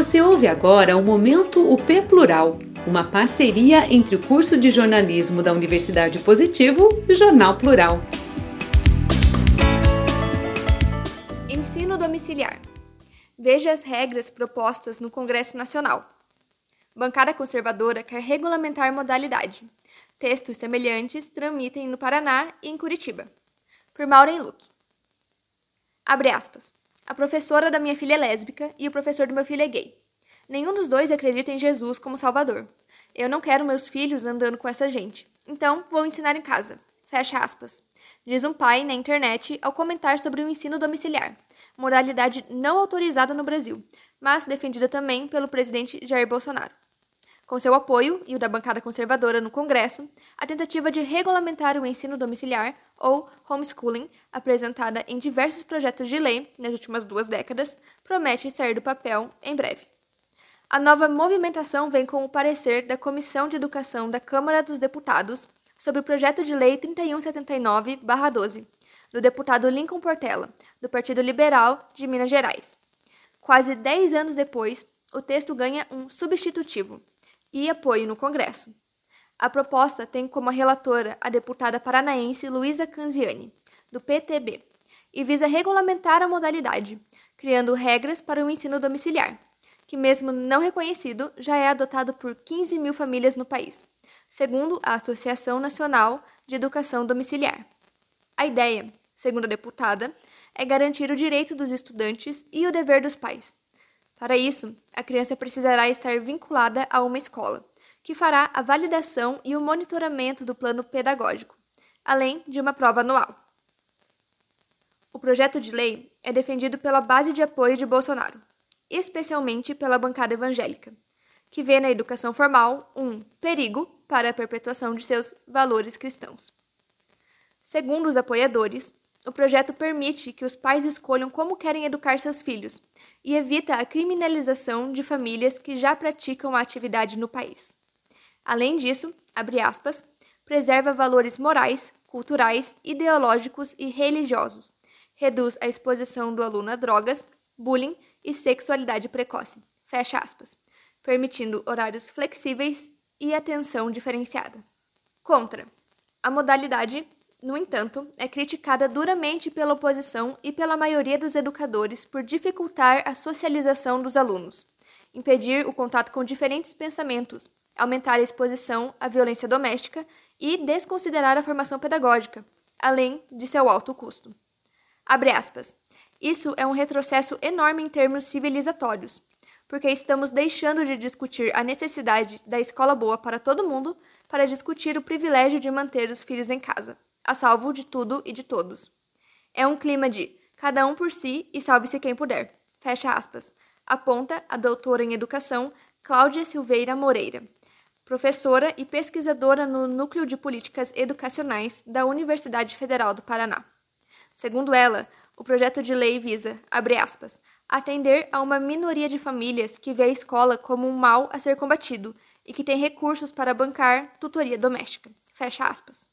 Você ouve agora o Momento UP Plural, uma parceria entre o curso de jornalismo da Universidade Positivo e o Jornal Plural. Ensino domiciliar. Veja as regras propostas no Congresso Nacional. Bancada conservadora quer regulamentar modalidade. Textos semelhantes tramitem no Paraná e em Curitiba. Por Maureen Luke. Abre aspas. A professora da minha filha é lésbica e o professor do meu filho é gay. Nenhum dos dois acredita em Jesus como Salvador. Eu não quero meus filhos andando com essa gente. Então, vou ensinar em casa. Fecha aspas. Diz um pai na internet ao comentar sobre o ensino domiciliar, modalidade não autorizada no Brasil, mas defendida também pelo presidente Jair Bolsonaro. Com seu apoio e o da bancada conservadora no Congresso, a tentativa de regulamentar o ensino domiciliar, ou homeschooling, apresentada em diversos projetos de lei nas últimas duas décadas, promete sair do papel em breve. A nova movimentação vem com o parecer da Comissão de Educação da Câmara dos Deputados sobre o projeto de lei 3179-12, do deputado Lincoln Portela, do Partido Liberal de Minas Gerais. Quase dez anos depois, o texto ganha um substitutivo, e apoio no Congresso. A proposta tem como relatora a deputada paranaense Luísa Canziani, do PTB, e visa regulamentar a modalidade, criando regras para o ensino domiciliar, que, mesmo não reconhecido, já é adotado por 15 mil famílias no país, segundo a Associação Nacional de Educação Domiciliar. A ideia, segundo a deputada, é garantir o direito dos estudantes e o dever dos pais, para isso, a criança precisará estar vinculada a uma escola, que fará a validação e o monitoramento do plano pedagógico, além de uma prova anual. O projeto de lei é defendido pela base de apoio de Bolsonaro, especialmente pela bancada evangélica, que vê na educação formal um perigo para a perpetuação de seus valores cristãos. Segundo os apoiadores, o projeto permite que os pais escolham como querem educar seus filhos e evita a criminalização de famílias que já praticam a atividade no país. Além disso, aspas, preserva valores morais, culturais, ideológicos e religiosos, reduz a exposição do aluno a drogas, bullying e sexualidade precoce, fecha aspas, permitindo horários flexíveis e atenção diferenciada. Contra. A modalidade no entanto, é criticada duramente pela oposição e pela maioria dos educadores por dificultar a socialização dos alunos, impedir o contato com diferentes pensamentos, aumentar a exposição à violência doméstica e desconsiderar a formação pedagógica, além de seu alto custo. Abre aspas. Isso é um retrocesso enorme em termos civilizatórios, porque estamos deixando de discutir a necessidade da escola boa para todo mundo para discutir o privilégio de manter os filhos em casa a salvo de tudo e de todos. É um clima de cada um por si e salve-se quem puder. Fecha aspas. Aponta a doutora em educação Cláudia Silveira Moreira, professora e pesquisadora no Núcleo de Políticas Educacionais da Universidade Federal do Paraná. Segundo ela, o projeto de lei visa, abre aspas, atender a uma minoria de famílias que vê a escola como um mal a ser combatido e que tem recursos para bancar tutoria doméstica. Fecha aspas.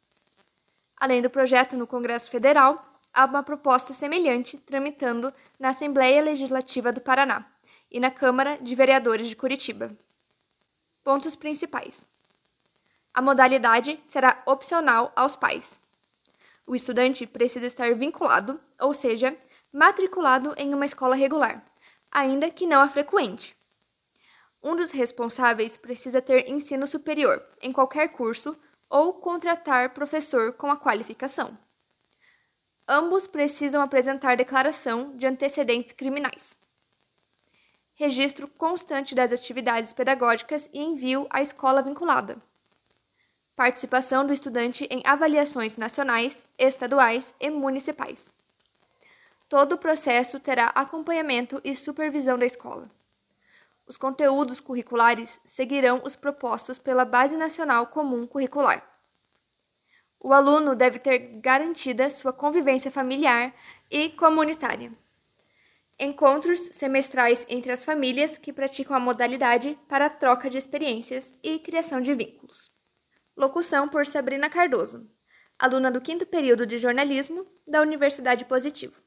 Além do projeto no Congresso Federal, há uma proposta semelhante tramitando na Assembleia Legislativa do Paraná e na Câmara de Vereadores de Curitiba. Pontos principais: a modalidade será opcional aos pais. O estudante precisa estar vinculado, ou seja, matriculado em uma escola regular, ainda que não a frequente. Um dos responsáveis precisa ter ensino superior em qualquer curso ou contratar professor com a qualificação. Ambos precisam apresentar declaração de antecedentes criminais. Registro constante das atividades pedagógicas e envio à escola vinculada. Participação do estudante em avaliações nacionais, estaduais e municipais. Todo o processo terá acompanhamento e supervisão da escola. Os conteúdos curriculares seguirão os propostos pela Base Nacional Comum Curricular. O aluno deve ter garantida sua convivência familiar e comunitária. Encontros semestrais entre as famílias que praticam a modalidade para troca de experiências e criação de vínculos. Locução por Sabrina Cardoso, aluna do quinto período de jornalismo da Universidade Positivo.